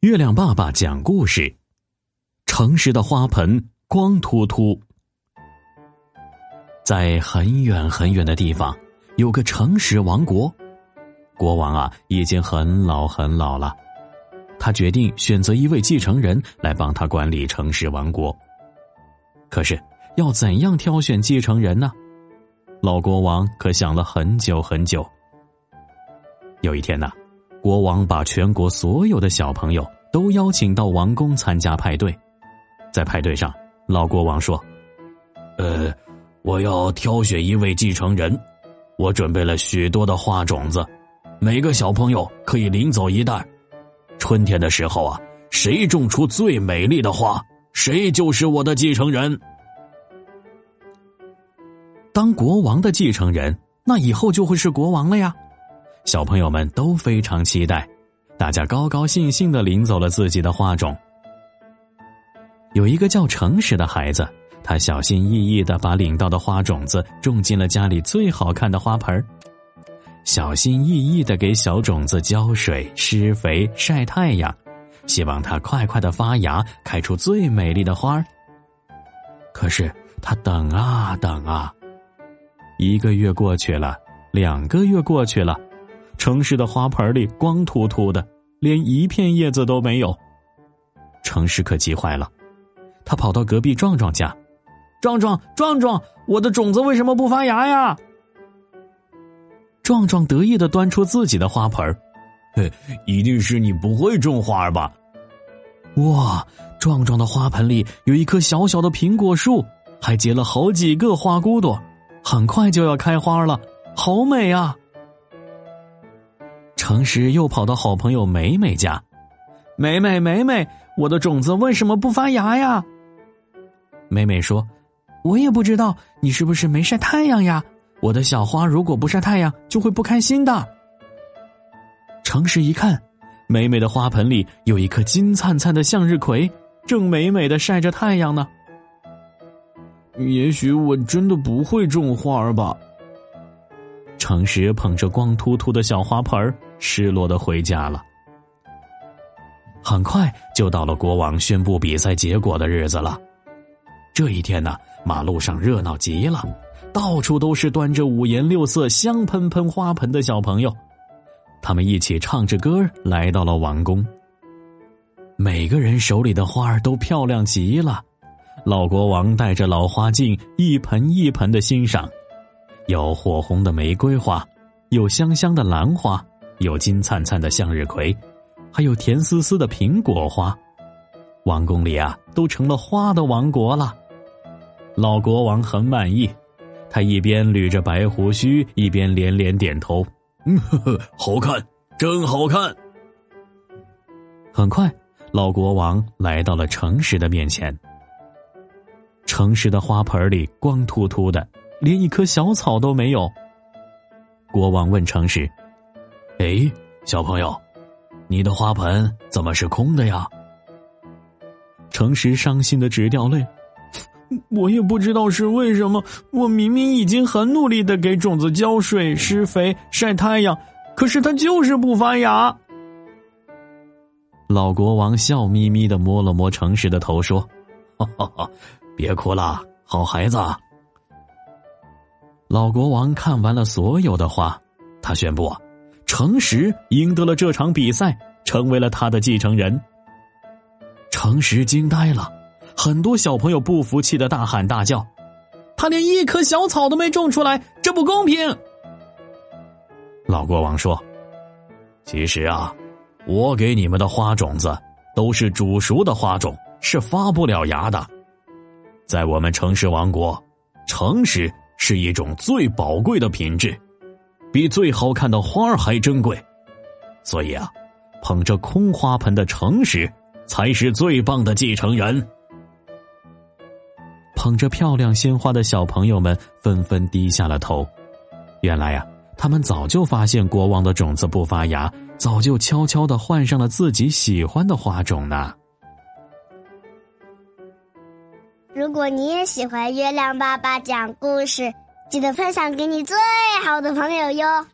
月亮爸爸讲故事：诚实的花盆光秃秃。在很远很远的地方，有个诚实王国。国王啊，已经很老很老了。他决定选择一位继承人来帮他管理城市王国。可是，要怎样挑选继承人呢？老国王可想了很久很久。有一天呢。国王把全国所有的小朋友都邀请到王宫参加派对，在派对上，老国王说：“呃，我要挑选一位继承人，我准备了许多的花种子，每个小朋友可以领走一袋。春天的时候啊，谁种出最美丽的花，谁就是我的继承人。当国王的继承人，那以后就会是国王了呀。”小朋友们都非常期待，大家高高兴兴的领走了自己的花种。有一个叫诚实的孩子，他小心翼翼的把领到的花种子种进了家里最好看的花盆小心翼翼的给小种子浇水、施肥、晒太阳，希望它快快的发芽，开出最美丽的花可是他等啊等啊，一个月过去了，两个月过去了。城市的花盆里光秃秃的，连一片叶子都没有。城市可急坏了，他跑到隔壁壮壮家：“壮壮，壮壮，我的种子为什么不发芽呀？”壮壮得意的端出自己的花盆嘿，一定是你不会种花吧？”哇，壮壮的花盆里有一棵小小的苹果树，还结了好几个花骨朵，很快就要开花了，好美啊！诚实又跑到好朋友美美家，美美美美，我的种子为什么不发芽呀？美美说：“我也不知道，你是不是没晒太阳呀？我的小花如果不晒太阳，就会不开心的。”诚实一看，美美的花盆里有一颗金灿灿的向日葵，正美美的晒着太阳呢。也许我真的不会种花吧。诚实捧着光秃秃的小花盆儿。失落的回家了。很快就到了国王宣布比赛结果的日子了。这一天呢，马路上热闹极了，到处都是端着五颜六色、香喷喷花盆的小朋友，他们一起唱着歌来到了王宫。每个人手里的花儿都漂亮极了，老国王带着老花镜，一盆一盆的欣赏，有火红的玫瑰花，有香香的兰花。有金灿灿的向日葵，还有甜丝丝的苹果花，王宫里啊都成了花的王国了。老国王很满意，他一边捋着白胡须，一边连连点头：“嗯，呵呵，好看，真好看。”很快，老国王来到了诚实的面前。诚实的花盆里光秃秃的，连一棵小草都没有。国王问诚实。哎，小朋友，你的花盆怎么是空的呀？诚实伤心的直掉泪，我也不知道是为什么。我明明已经很努力的给种子浇水、施肥、晒太阳，可是它就是不发芽。老国王笑眯眯的摸了摸诚实的头，说：“哈哈，别哭了，好孩子。”老国王看完了所有的花，他宣布。诚实赢得了这场比赛，成为了他的继承人。诚实惊呆了，很多小朋友不服气的大喊大叫：“他连一棵小草都没种出来，这不公平！”老国王说：“其实啊，我给你们的花种子都是煮熟的花种，是发不了芽的。在我们城市王国，诚实是一种最宝贵的品质。”比最好看的花还珍贵，所以啊，捧着空花盆的诚实才是最棒的继承人。捧着漂亮鲜花的小朋友们纷纷低下了头。原来呀，他们早就发现国王的种子不发芽，早就悄悄的换上了自己喜欢的花种呢。如果你也喜欢月亮爸爸讲故事。记得分享给你最好的朋友哟。